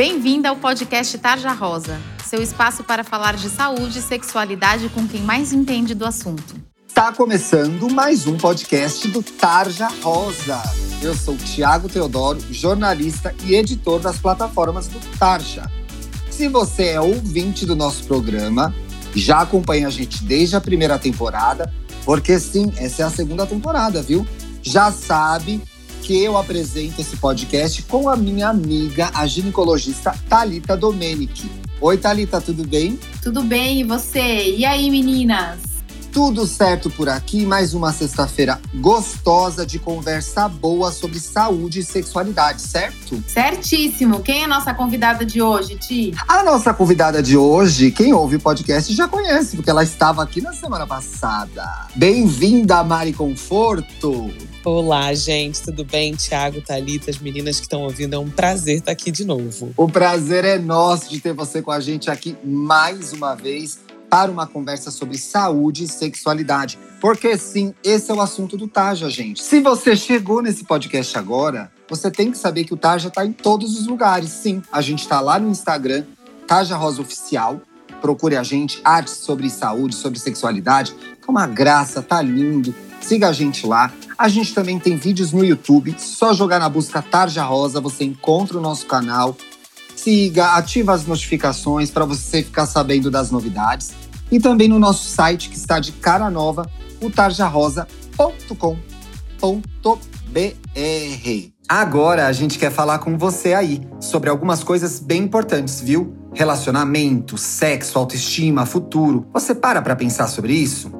Bem-vinda ao podcast Tarja Rosa, seu espaço para falar de saúde e sexualidade com quem mais entende do assunto. Está começando mais um podcast do Tarja Rosa. Eu sou Tiago Teodoro, jornalista e editor das plataformas do Tarja. Se você é ouvinte do nosso programa, já acompanha a gente desde a primeira temporada, porque sim, essa é a segunda temporada, viu? Já sabe que eu apresento esse podcast com a minha amiga, a ginecologista Talita Domenici. Oi, Talita, tudo bem? Tudo bem, e você? E aí, meninas? Tudo certo por aqui, mais uma sexta-feira gostosa de conversa boa sobre saúde e sexualidade, certo? Certíssimo. Quem é a nossa convidada de hoje, Ti? A nossa convidada de hoje, quem ouve o podcast já conhece, porque ela estava aqui na semana passada. Bem-vinda, Mari Conforto! Olá, gente, tudo bem? Tiago, Thalita, as meninas que estão ouvindo, é um prazer estar aqui de novo. O prazer é nosso de ter você com a gente aqui mais uma vez para uma conversa sobre saúde e sexualidade. Porque sim, esse é o assunto do Taja, gente. Se você chegou nesse podcast agora, você tem que saber que o Taja está em todos os lugares. Sim, a gente está lá no Instagram, Taja Rosa Oficial. Procure a gente, artes sobre saúde, sobre sexualidade. Tá uma graça, tá lindo. Siga a gente lá. A gente também tem vídeos no YouTube. Só jogar na busca Tarja Rosa, você encontra o nosso canal siga, ativa as notificações para você ficar sabendo das novidades. E também no nosso site que está de cara nova, o tarjarosa.com.br. Agora a gente quer falar com você aí sobre algumas coisas bem importantes, viu? Relacionamento, sexo, autoestima, futuro. Você para para pensar sobre isso?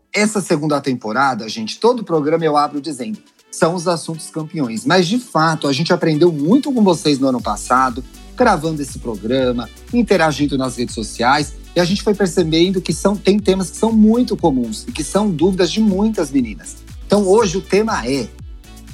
Essa segunda temporada, gente, todo programa eu abro dizendo são os assuntos campeões. Mas, de fato, a gente aprendeu muito com vocês no ano passado, gravando esse programa, interagindo nas redes sociais, e a gente foi percebendo que são, tem temas que são muito comuns e que são dúvidas de muitas meninas. Então, hoje o tema é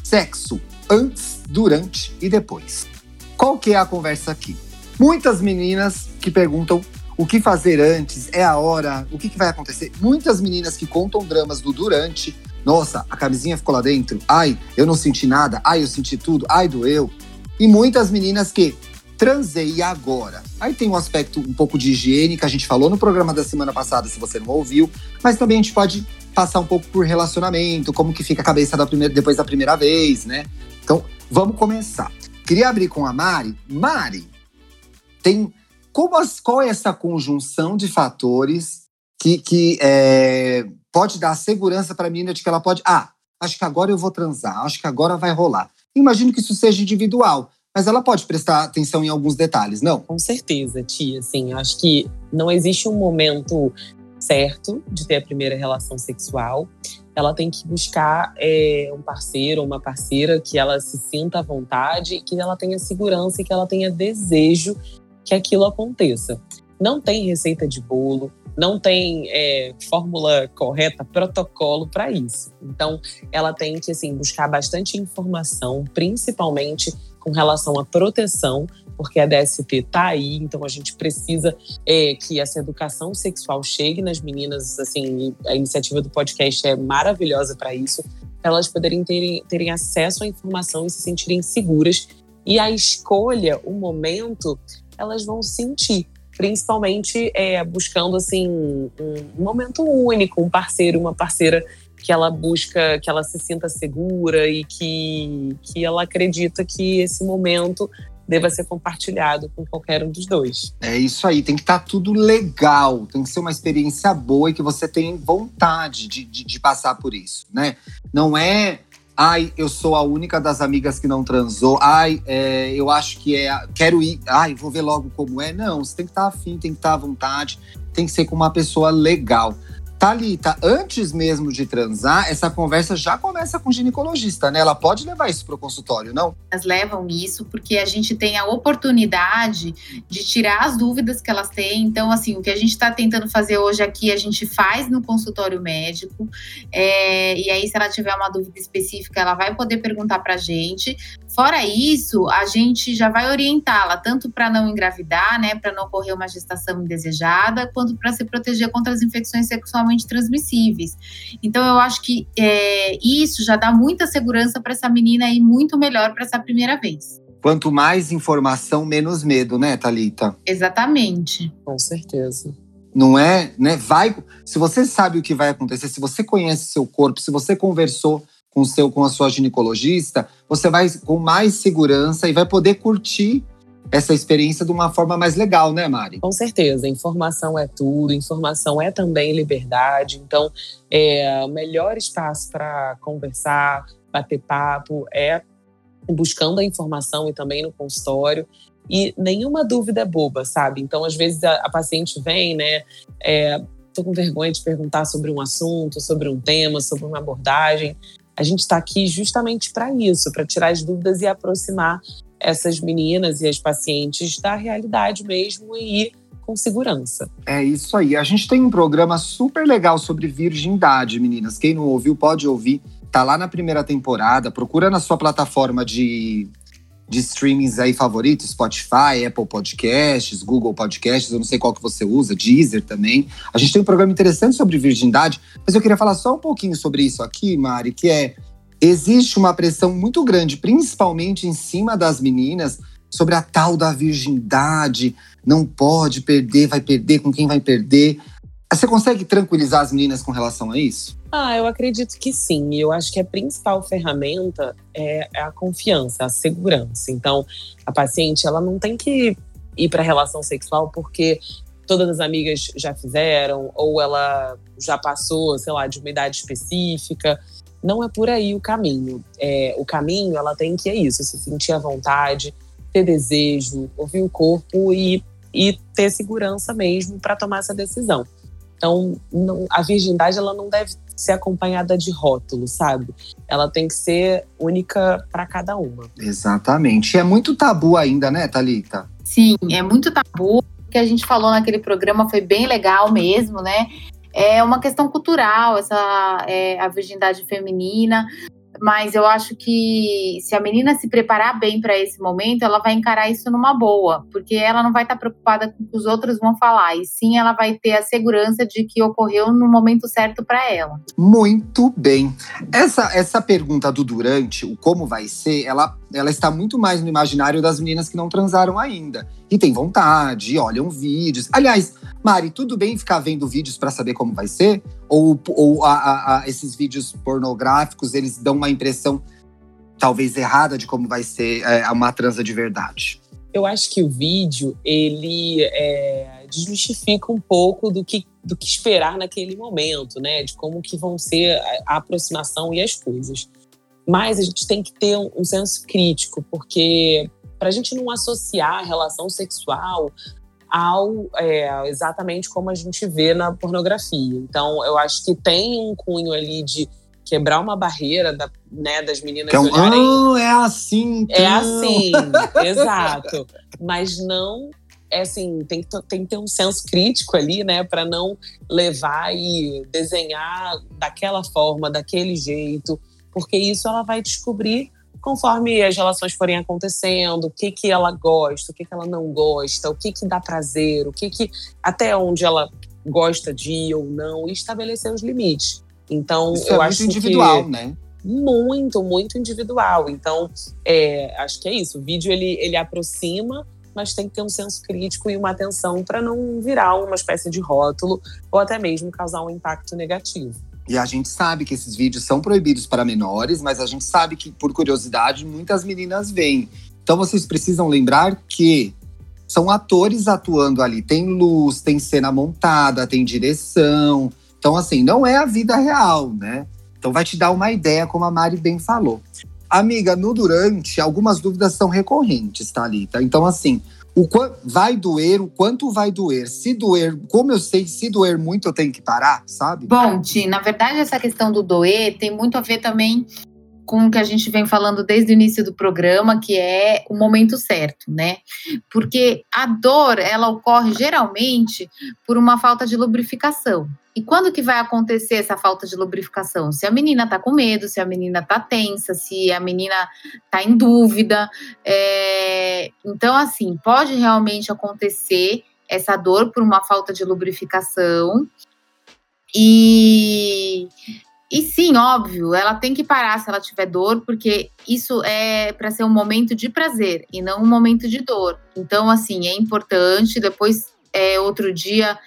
sexo antes, durante e depois. Qual que é a conversa aqui? Muitas meninas que perguntam o que fazer antes, é a hora, o que, que vai acontecer. Muitas meninas que contam dramas do durante, nossa, a camisinha ficou lá dentro, ai, eu não senti nada, ai, eu senti tudo, ai, doeu. E muitas meninas que transei agora. Aí tem um aspecto um pouco de higiene que a gente falou no programa da semana passada, se você não ouviu, mas também a gente pode passar um pouco por relacionamento, como que fica a cabeça da primeira, depois da primeira vez, né? Então, vamos começar. Queria abrir com a Mari. Mari, tem como as, qual é essa conjunção de fatores que, que é, pode dar segurança para a menina de que ela pode. Ah, acho que agora eu vou transar, acho que agora vai rolar. Imagino que isso seja individual, mas ela pode prestar atenção em alguns detalhes, não? Com certeza, tia. Assim, acho que não existe um momento certo de ter a primeira relação sexual. Ela tem que buscar é, um parceiro ou uma parceira que ela se sinta à vontade, que ela tenha segurança e que ela tenha desejo que aquilo aconteça. Não tem receita de bolo, não tem é, fórmula correta, protocolo para isso. Então, ela tem que assim buscar bastante informação, principalmente com relação à proteção, porque a DST está aí, então a gente precisa é, que essa educação sexual chegue nas meninas. Assim, a iniciativa do podcast é maravilhosa para isso, para elas poderem terem, terem acesso à informação e se sentirem seguras. E a escolha, o momento, elas vão sentir, principalmente é, buscando assim um momento único, um parceiro, uma parceira que ela busca, que ela se sinta segura e que, que ela acredita que esse momento deva ser compartilhado com qualquer um dos dois. É isso aí, tem que estar tá tudo legal, tem que ser uma experiência boa e que você tenha vontade de, de, de passar por isso, né? Não é ai, eu sou a única das amigas que não transou, ai, é, eu acho que é, quero ir, ai, vou ver logo como é. Não, você tem que estar tá afim, tem que estar tá à vontade, tem que ser com uma pessoa legal. Thalita, antes mesmo de transar, essa conversa já começa com o ginecologista, né? Ela pode levar isso para o consultório, não? Elas levam isso porque a gente tem a oportunidade de tirar as dúvidas que elas têm. Então, assim, o que a gente está tentando fazer hoje aqui, a gente faz no consultório médico. É, e aí, se ela tiver uma dúvida específica, ela vai poder perguntar para a gente. Fora isso, a gente já vai orientá-la tanto para não engravidar, né, para não ocorrer uma gestação indesejada, quanto para se proteger contra as infecções sexualmente transmissíveis. Então, eu acho que é, isso já dá muita segurança para essa menina e muito melhor para essa primeira vez. Quanto mais informação, menos medo, né, Talita? Exatamente. Com certeza. Não é, né? Vai. Se você sabe o que vai acontecer, se você conhece seu corpo, se você conversou com, seu, com a sua ginecologista, você vai com mais segurança e vai poder curtir essa experiência de uma forma mais legal, né, Mari? Com certeza. Informação é tudo, informação é também liberdade. Então, é, o melhor espaço para conversar, bater papo é buscando a informação e também no consultório. E nenhuma dúvida é boba, sabe? Então, às vezes, a, a paciente vem, né? É, tô com vergonha de perguntar sobre um assunto, sobre um tema, sobre uma abordagem. A gente está aqui justamente para isso, para tirar as dúvidas e aproximar essas meninas e as pacientes da realidade mesmo e com segurança. É isso aí. A gente tem um programa super legal sobre virgindade, meninas. Quem não ouviu pode ouvir. Tá lá na primeira temporada. Procura na sua plataforma de de streamings aí favoritos, Spotify, Apple Podcasts, Google Podcasts, eu não sei qual que você usa, Deezer também. A gente tem um programa interessante sobre virgindade, mas eu queria falar só um pouquinho sobre isso aqui, Mari, que é existe uma pressão muito grande, principalmente em cima das meninas, sobre a tal da virgindade, não pode perder, vai perder com quem vai perder. Você consegue tranquilizar as meninas com relação a isso? Ah, eu acredito que sim. Eu acho que a principal ferramenta é, a confiança, a segurança. Então, a paciente ela não tem que ir para a relação sexual porque todas as amigas já fizeram ou ela já passou, sei lá, de uma idade específica. Não é por aí o caminho. É, o caminho ela tem que é isso, se sentir à vontade, ter desejo, ouvir o corpo e, e ter segurança mesmo para tomar essa decisão. Então, não, a virgindade ela não deve ser acompanhada de rótulo, sabe? Ela tem que ser única para cada uma. Exatamente. E é muito tabu ainda, né, Talita? Sim, é muito tabu. O que a gente falou naquele programa foi bem legal mesmo, né? É uma questão cultural, essa é, a virgindade feminina mas eu acho que se a menina se preparar bem para esse momento, ela vai encarar isso numa boa, porque ela não vai estar tá preocupada com o que os outros vão falar, e sim ela vai ter a segurança de que ocorreu no momento certo para ela. Muito bem. Essa, essa pergunta do durante, o como vai ser, ela, ela está muito mais no imaginário das meninas que não transaram ainda. E tem vontade, olham vídeos. Aliás, Mari, tudo bem ficar vendo vídeos para saber como vai ser? Ou, ou a, a, a, esses vídeos pornográficos, eles dão uma impressão talvez errada de como vai ser é, uma transa de verdade? Eu acho que o vídeo, ele é, desmistifica um pouco do que, do que esperar naquele momento, né? De como que vão ser a, a aproximação e as coisas. Mas a gente tem que ter um, um senso crítico, porque para a gente não associar a relação sexual ao é, exatamente como a gente vê na pornografia. Então, eu acho que tem um cunho ali de quebrar uma barreira da, né, das meninas então, olharem. Oh, é assim. Então. É assim, exato. Mas não é assim, tem que, tem que ter um senso crítico ali, né, para não levar e desenhar daquela forma, daquele jeito, porque isso ela vai descobrir conforme as relações forem acontecendo, o que que ela gosta, o que que ela não gosta, o que que dá prazer, o que que até onde ela gosta de ir ou não, e estabelecer os limites. Então, Isso eu é acho muito individual, que né? Muito, muito individual. Então, é, acho que é isso. O vídeo ele, ele aproxima, mas tem que ter um senso crítico e uma atenção para não virar uma espécie de rótulo ou até mesmo causar um impacto negativo. E a gente sabe que esses vídeos são proibidos para menores, mas a gente sabe que, por curiosidade, muitas meninas veem. Então vocês precisam lembrar que são atores atuando ali. Tem luz, tem cena montada, tem direção. Então, assim, não é a vida real, né? Então vai te dar uma ideia, como a Mari bem falou. Amiga, no durante, algumas dúvidas são recorrentes, tá, Lita? Então, assim, o vai doer, o quanto vai doer. Se doer, como eu sei, se doer muito, eu tenho que parar, sabe? Bom, Ti, na verdade, essa questão do doer tem muito a ver também com o que a gente vem falando desde o início do programa, que é o momento certo, né? Porque a dor, ela ocorre geralmente por uma falta de lubrificação. E quando que vai acontecer essa falta de lubrificação? Se a menina tá com medo, se a menina tá tensa, se a menina tá em dúvida. É... Então, assim, pode realmente acontecer essa dor por uma falta de lubrificação. E, e sim, óbvio, ela tem que parar se ela tiver dor, porque isso é para ser um momento de prazer e não um momento de dor. Então, assim, é importante. Depois, é, outro dia,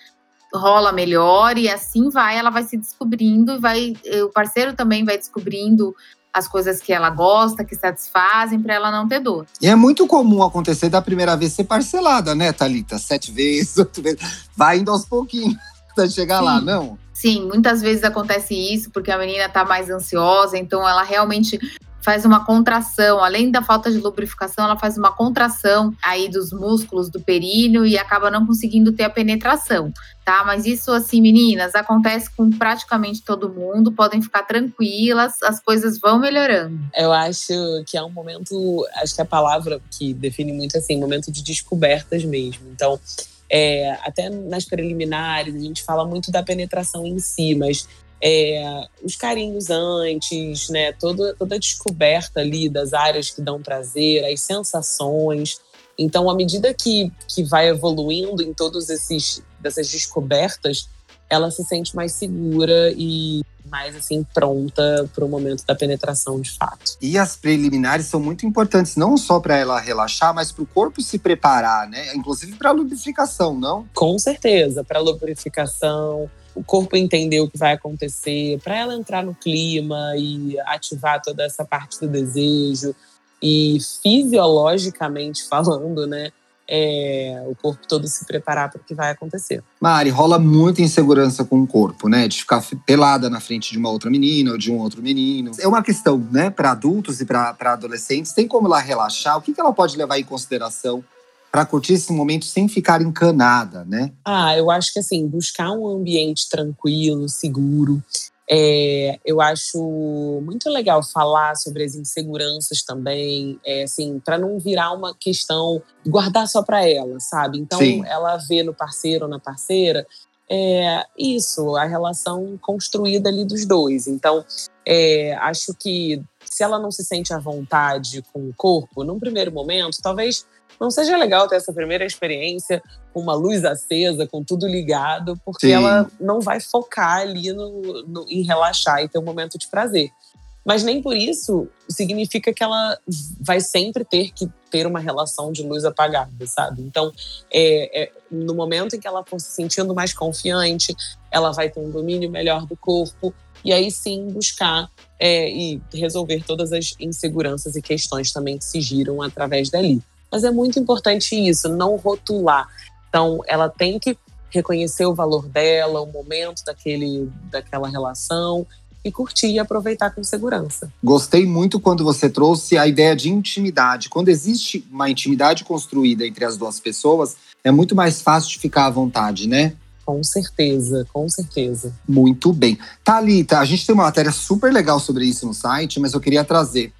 rola melhor e assim vai, ela vai se descobrindo e vai o parceiro também vai descobrindo as coisas que ela gosta, que satisfazem, para ela não ter dor. E é muito comum acontecer da primeira vez ser parcelada, né, Thalita? Sete vezes, oito vezes. Vai indo aos pouquinhos até chegar Sim. lá, não? Sim, muitas vezes acontece isso, porque a menina tá mais ansiosa, então ela realmente faz uma contração, além da falta de lubrificação, ela faz uma contração aí dos músculos do períneo e acaba não conseguindo ter a penetração, tá? Mas isso, assim, meninas, acontece com praticamente todo mundo, podem ficar tranquilas, as coisas vão melhorando. Eu acho que é um momento, acho que a palavra que define muito assim, momento de descobertas mesmo. Então, é, até nas preliminares, a gente fala muito da penetração em si, mas é, os carinhos antes, né? Toda, toda a descoberta ali das áreas que dão prazer, as sensações. Então, à medida que, que vai evoluindo em todos esses dessas descobertas, ela se sente mais segura e mais assim pronta para o momento da penetração de fato. E as preliminares são muito importantes não só para ela relaxar, mas para o corpo se preparar, né? Inclusive para a lubrificação, não? Com certeza, para lubrificação, o corpo entender o que vai acontecer, para ela entrar no clima e ativar toda essa parte do desejo. E fisiologicamente falando, né? É, o corpo todo se preparar para o que vai acontecer. Mari, rola muita insegurança com o corpo, né? De ficar pelada na frente de uma outra menina ou de um outro menino. É uma questão, né, para adultos e para adolescentes. Tem como ela relaxar? O que, que ela pode levar em consideração para curtir esse momento sem ficar encanada, né? Ah, eu acho que assim, buscar um ambiente tranquilo, seguro. É, eu acho muito legal falar sobre as inseguranças também, é, assim, para não virar uma questão guardar só para ela, sabe? Então, Sim. ela vê no parceiro ou na parceira é, isso, a relação construída ali dos dois. Então, é, acho que se ela não se sente à vontade com o corpo, num primeiro momento, talvez não seja legal ter essa primeira experiência com uma luz acesa, com tudo ligado, porque Sim. ela não vai focar ali no, no, em relaxar e ter um momento de prazer. Mas nem por isso significa que ela vai sempre ter que ter uma relação de luz apagada, sabe? Então, é, é, no momento em que ela for se sentindo mais confiante, ela vai ter um domínio melhor do corpo, e aí sim buscar é, e resolver todas as inseguranças e questões também que se giram através dali. Mas é muito importante isso, não rotular. Então, ela tem que reconhecer o valor dela, o momento daquele, daquela relação e curtir e aproveitar com segurança. Gostei muito quando você trouxe a ideia de intimidade. Quando existe uma intimidade construída entre as duas pessoas, é muito mais fácil de ficar à vontade, né? Com certeza, com certeza. Muito bem. Thalita, a gente tem uma matéria super legal sobre isso no site, mas eu queria trazer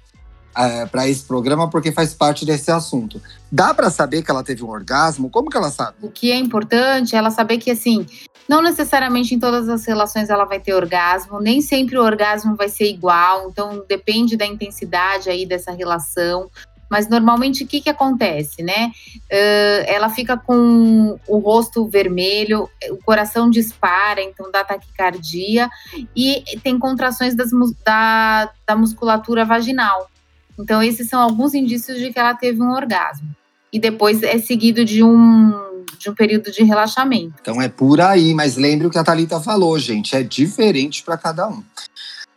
é, para esse programa porque faz parte desse assunto. Dá para saber que ela teve um orgasmo? Como que ela sabe? O que é importante é ela saber que assim, não necessariamente em todas as relações ela vai ter orgasmo, nem sempre o orgasmo vai ser igual, então depende da intensidade aí dessa relação. Mas normalmente o que, que acontece, né? Uh, ela fica com o rosto vermelho, o coração dispara, então dá taquicardia, e tem contrações das, da, da musculatura vaginal. Então, esses são alguns indícios de que ela teve um orgasmo. E depois é seguido de um de um período de relaxamento. Então é por aí, mas lembre o que a Thalita falou, gente, é diferente para cada um.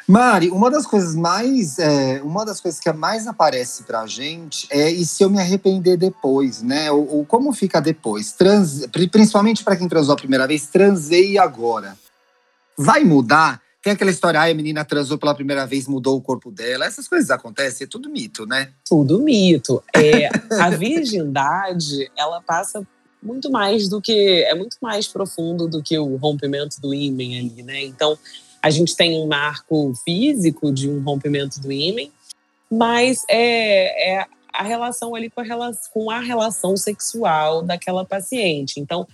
Mari, uma das coisas mais, é, uma das coisas que mais aparece pra gente é e se eu me arrepender depois, né? Ou, ou como fica depois? Trans, principalmente para quem transou a primeira vez, transei agora. Vai mudar? Tem aquela história, ah, a menina transou pela primeira vez, mudou o corpo dela. Essas coisas acontecem, é tudo mito, né? Tudo mito. É, a virgindade, ela passa muito mais do que. É muito mais profundo do que o rompimento do ímen ali, né? Então, a gente tem um marco físico de um rompimento do ímen, mas é, é a relação ali com a, relação, com a relação sexual daquela paciente. Então,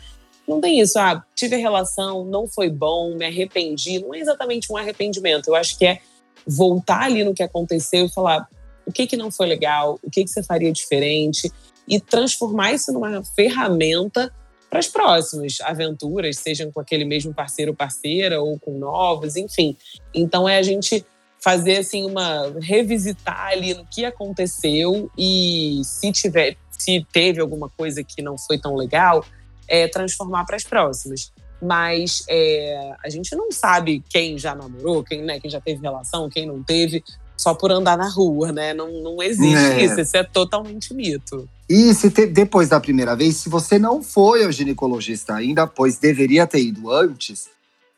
não tem isso, ah, tive relação, não foi bom, me arrependi. Não é exatamente um arrependimento. Eu acho que é voltar ali no que aconteceu e falar o que, que não foi legal, o que, que você faria diferente e transformar isso numa ferramenta para as próximas aventuras, sejam com aquele mesmo parceiro ou parceira ou com novos, enfim. Então é a gente fazer assim uma revisitar ali no que aconteceu e se tiver, se teve alguma coisa que não foi tão legal, é transformar para as próximas. Mas é, a gente não sabe quem já namorou, quem, né, quem já teve relação, quem não teve só por andar na rua, né? Não, não existe é. isso, isso é totalmente mito. E se te, depois da primeira vez, se você não foi ao ginecologista ainda, pois deveria ter ido antes,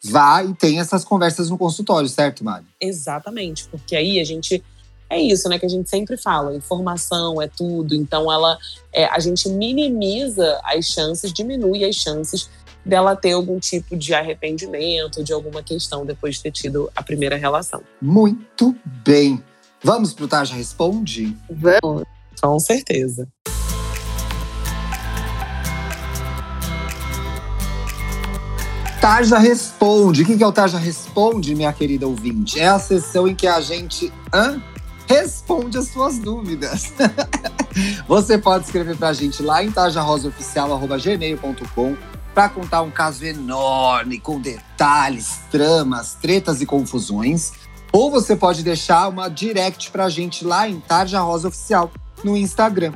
vá e tem essas conversas no consultório, certo, Mari? Exatamente, porque aí a gente é isso, né, que a gente sempre fala, informação é tudo, então ela é, a gente minimiza as chances, diminui as chances dela ter algum tipo de arrependimento, de alguma questão depois de ter tido a primeira relação. Muito bem. Vamos pro Taja Responde? Vamos. Com certeza. Tarja Responde. O que é o Tarja Responde, minha querida ouvinte? É a sessão em que a gente hã? responde as suas dúvidas. Você pode escrever pra gente lá em tajarosaoficial.gmail.com para contar um caso enorme, com detalhes, tramas, tretas e confusões. Ou você pode deixar uma direct para a gente lá em Tarja Rosa Oficial no Instagram.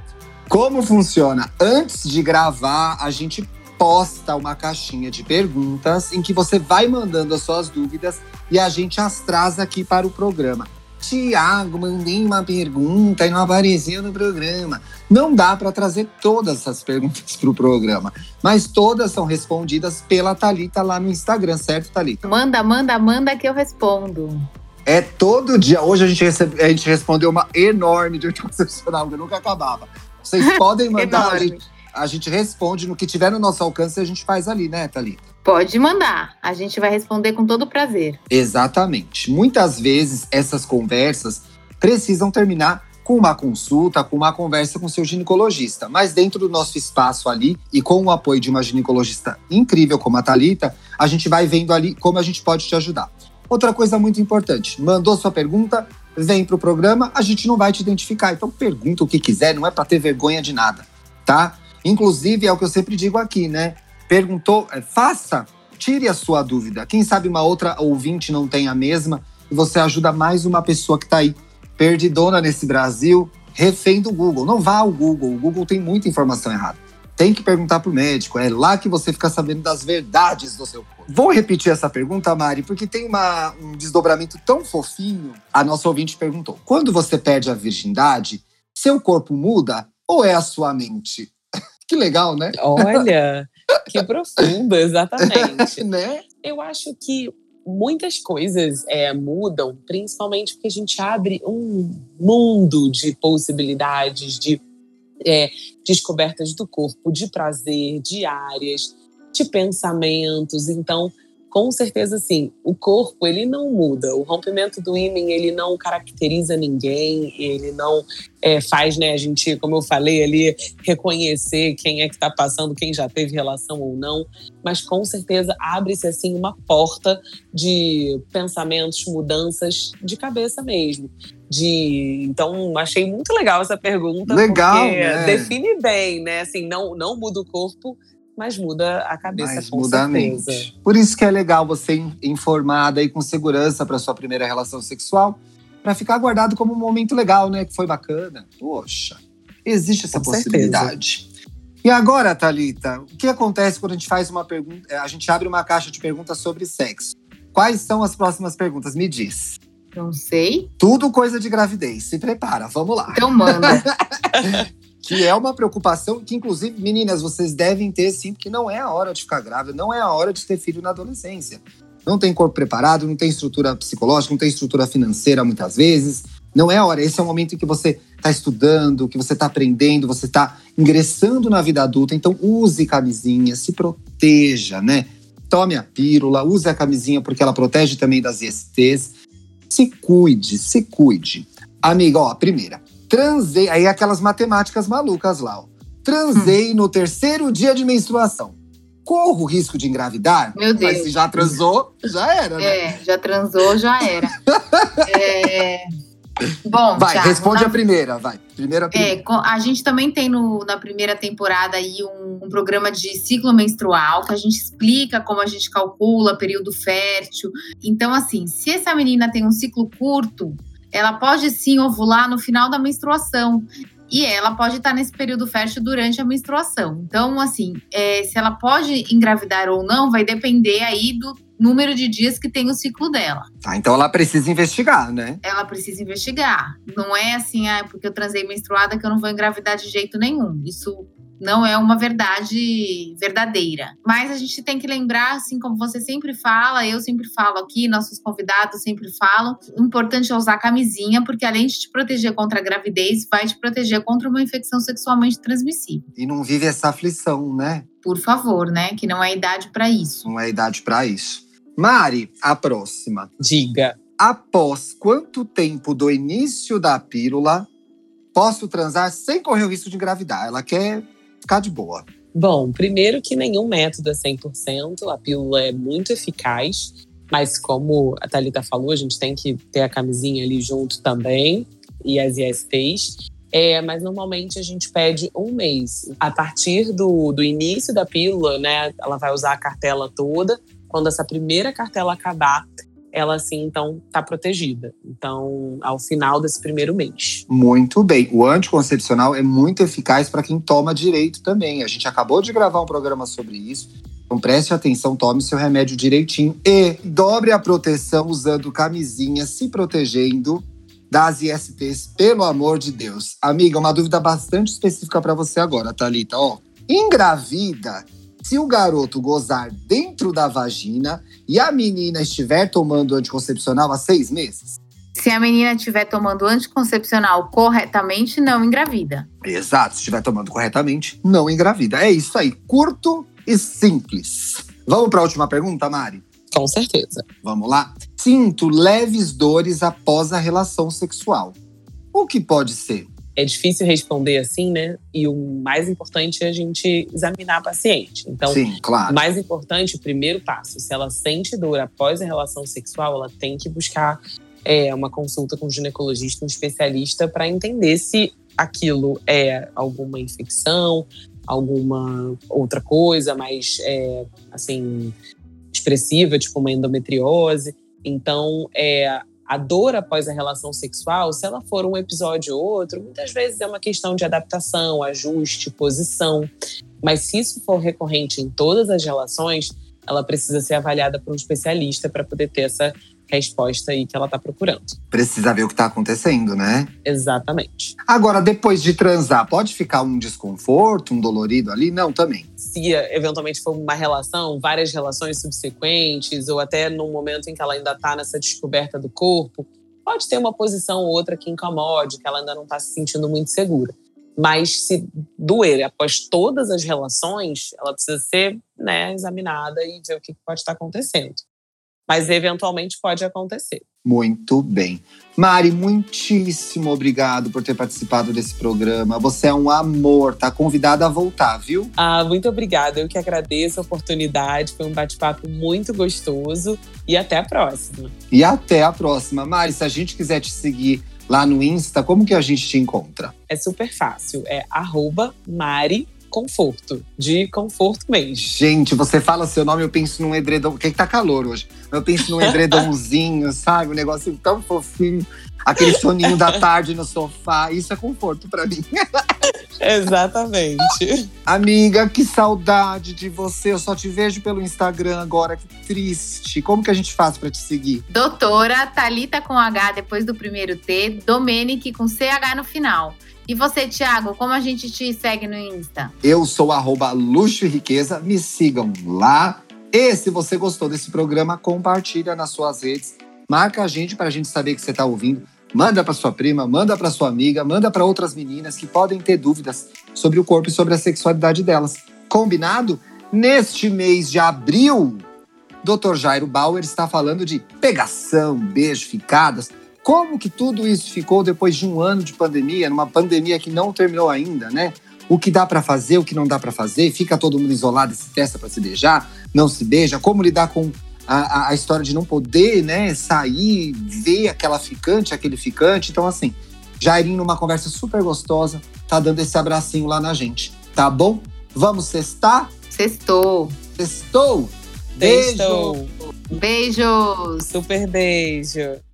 Como funciona? Antes de gravar, a gente posta uma caixinha de perguntas em que você vai mandando as suas dúvidas e a gente as traz aqui para o programa. Tiago, mandei uma pergunta e não apareceu no programa. Não dá para trazer todas essas perguntas para o programa, mas todas são respondidas pela Talita lá no Instagram, certo, Talita? Manda, manda, manda que eu respondo. É todo dia. Hoje a gente, recebe, a gente respondeu uma enorme de anticoncepcional, que nunca acabava. Vocês podem mandar, a gente, a gente responde no que tiver no nosso alcance, a gente faz ali, né, Thalita? Pode mandar, a gente vai responder com todo prazer. Exatamente. Muitas vezes essas conversas precisam terminar com uma consulta, com uma conversa com seu ginecologista. Mas dentro do nosso espaço ali e com o apoio de uma ginecologista incrível como a Talita, a gente vai vendo ali como a gente pode te ajudar. Outra coisa muito importante, mandou sua pergunta, vem para o programa, a gente não vai te identificar. Então pergunta o que quiser, não é para ter vergonha de nada, tá? Inclusive é o que eu sempre digo aqui, né? Perguntou, é, faça, tire a sua dúvida. Quem sabe uma outra ouvinte não tem a mesma e você ajuda mais uma pessoa que está aí perdidona nesse Brasil, refém do Google. Não vá ao Google, o Google tem muita informação errada. Tem que perguntar para o médico, é lá que você fica sabendo das verdades do seu corpo. Vou repetir essa pergunta, Mari, porque tem uma, um desdobramento tão fofinho. A nossa ouvinte perguntou: quando você perde a virgindade, seu corpo muda ou é a sua mente? que legal, né? Olha, que profundo, exatamente. né? Eu acho que muitas coisas é, mudam, principalmente porque a gente abre um mundo de possibilidades, de é, descobertas do corpo, de prazer, de áreas, de pensamentos. Então, com certeza sim, o corpo ele não muda. O rompimento do ímã ele não caracteriza ninguém, ele não é, faz né, a gente, como eu falei ali, reconhecer quem é que está passando, quem já teve relação ou não. Mas com certeza abre-se assim uma porta de pensamentos, mudanças de cabeça mesmo. De, então achei muito legal essa pergunta legal, né? define bem, né? Assim, não não muda o corpo, mas muda a cabeça mas com muda certeza. A mente. Por isso que é legal você informada e com segurança para sua primeira relação sexual, para ficar guardado como um momento legal, né? Que foi bacana. Poxa, existe essa com possibilidade. Certeza. E agora, Talita, o que acontece quando a gente faz uma pergunta? A gente abre uma caixa de perguntas sobre sexo. Quais são as próximas perguntas? Me diz. Não sei. Tudo coisa de gravidez. Se prepara, vamos lá. Então manda. que é uma preocupação que, inclusive, meninas, vocês devem ter sim, porque não é a hora de ficar grávida, não é a hora de ter filho na adolescência. Não tem corpo preparado, não tem estrutura psicológica, não tem estrutura financeira muitas vezes. Não é a hora. Esse é o momento em que você está estudando, que você está aprendendo, você está ingressando na vida adulta. Então, use camisinha, se proteja, né? Tome a pílula, use a camisinha porque ela protege também das ISTs. Se cuide, se cuide. Amiga, ó, primeira, transei. Aí aquelas matemáticas malucas lá, ó. Transei hum. no terceiro dia de menstruação. Corro o risco de engravidar? Meu Deus. Mas se já transou, já era, né? É, já transou, já era. é. Bom, vai, Thiago, responde na... a primeira, vai. Primeira, primeira. É, a gente também tem no, na primeira temporada aí um, um, programa de ciclo menstrual que a gente explica como a gente calcula período fértil. Então, assim, se essa menina tem um ciclo curto, ela pode sim ovular no final da menstruação. E ela pode estar nesse período fértil durante a menstruação. Então, assim, é, se ela pode engravidar ou não, vai depender aí do número de dias que tem o ciclo dela. Tá, então ela precisa investigar, né? Ela precisa investigar. Não é assim, ah, porque eu transei menstruada que eu não vou engravidar de jeito nenhum. Isso não é uma verdade verdadeira. Mas a gente tem que lembrar, assim como você sempre fala, eu sempre falo aqui, nossos convidados sempre falam, o importante é usar camisinha, porque além de te proteger contra a gravidez, vai te proteger contra uma infecção sexualmente transmissível. E não vive essa aflição, né? Por favor, né? Que não é idade para isso. Não é idade para isso. Mari, a próxima. Diga. Após quanto tempo do início da pílula posso transar sem correr o risco de engravidar? Ela quer ficar de boa. Bom, primeiro que nenhum método é 100%, a pílula é muito eficaz, mas como a Thalita falou, a gente tem que ter a camisinha ali junto também e as ISTs. É, mas normalmente a gente pede um mês. A partir do, do início da pílula, né, ela vai usar a cartela toda. Quando essa primeira cartela acabar, ela assim então está protegida. Então, ao final desse primeiro mês. Muito bem. O anticoncepcional é muito eficaz para quem toma direito também. A gente acabou de gravar um programa sobre isso. Então preste atenção, tome seu remédio direitinho e dobre a proteção usando camisinha, se protegendo das ISTs, pelo amor de Deus. Amiga, uma dúvida bastante específica para você agora, Talita. Ó, engravida se o garoto gozar dentro da vagina e a menina estiver tomando anticoncepcional há seis meses? Se a menina estiver tomando anticoncepcional corretamente, não engravida. Exato, se estiver tomando corretamente, não engravida. É isso aí, curto e simples. Vamos para a última pergunta, Mari? Com certeza. Vamos lá. Sinto leves dores após a relação sexual. O que pode ser? É difícil responder assim, né? E o mais importante é a gente examinar a paciente. Então, Sim, claro. o mais importante, o primeiro passo, se ela sente dor após a relação sexual, ela tem que buscar é, uma consulta com um ginecologista, um especialista, para entender se aquilo é alguma infecção, alguma outra coisa mais, é, assim, expressiva, tipo uma endometriose. Então, é, a dor após a relação sexual, se ela for um episódio ou outro, muitas vezes é uma questão de adaptação, ajuste, posição. Mas se isso for recorrente em todas as relações, ela precisa ser avaliada por um especialista para poder ter essa resposta aí que ela tá procurando. Precisa ver o que tá acontecendo, né? Exatamente. Agora, depois de transar, pode ficar um desconforto, um dolorido ali? Não, também. Se eventualmente for uma relação, várias relações subsequentes, ou até num momento em que ela ainda tá nessa descoberta do corpo, pode ter uma posição ou outra que incomode, que ela ainda não tá se sentindo muito segura. Mas se doer após todas as relações, ela precisa ser né, examinada e ver o que pode estar acontecendo mas eventualmente pode acontecer. Muito bem. Mari, muitíssimo obrigado por ter participado desse programa. Você é um amor, tá convidada a voltar, viu? Ah, muito obrigada. Eu que agradeço a oportunidade. Foi um bate-papo muito gostoso e até a próxima. E até a próxima. Mari, se a gente quiser te seguir lá no Insta, como que a gente te encontra? É super fácil. É arroba Mari conforto, de conforto mesmo. Gente, você fala seu nome, eu penso num edredom. O que, que tá calor hoje? Eu penso num edredomzinho, sabe? Um negócio tão fofinho. Aquele soninho da tarde no sofá. Isso é conforto para mim. Exatamente. Amiga, que saudade de você. Eu só te vejo pelo Instagram agora. Que triste. Como que a gente faz para te seguir? Doutora Talita com H depois do primeiro T, Domenic com CH no final. E você, Thiago, como a gente te segue no Insta? Eu sou arroba luxo e riqueza. Me sigam lá. E se você gostou desse programa, compartilha nas suas redes. Marca a gente para a gente saber que você está ouvindo. Manda para sua prima, manda para sua amiga, manda para outras meninas que podem ter dúvidas sobre o corpo e sobre a sexualidade delas. Combinado? Neste mês de abril, Dr. Jairo Bauer está falando de pegação, beijo, ficadas. Como que tudo isso ficou depois de um ano de pandemia, numa pandemia que não terminou ainda, né? O que dá para fazer, o que não dá para fazer, fica todo mundo isolado e se testa para se beijar, não se beija, como lidar com a, a, história de não poder, né, sair, ver aquela ficante, aquele ficante. Então, assim, Jairinho, numa conversa super gostosa, tá dando esse abracinho lá na gente, tá bom? Vamos cestar? Sextou. Sextou? Beijo. Beijos. Super beijo.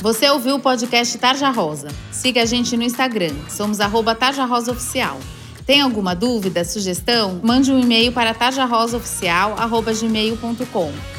Você ouviu o podcast Tarja Rosa. Siga a gente no Instagram. Somos arroba Tarja Rosa Oficial. Tem alguma dúvida, sugestão? Mande um e-mail para tarjarosaoficial.gmail.com.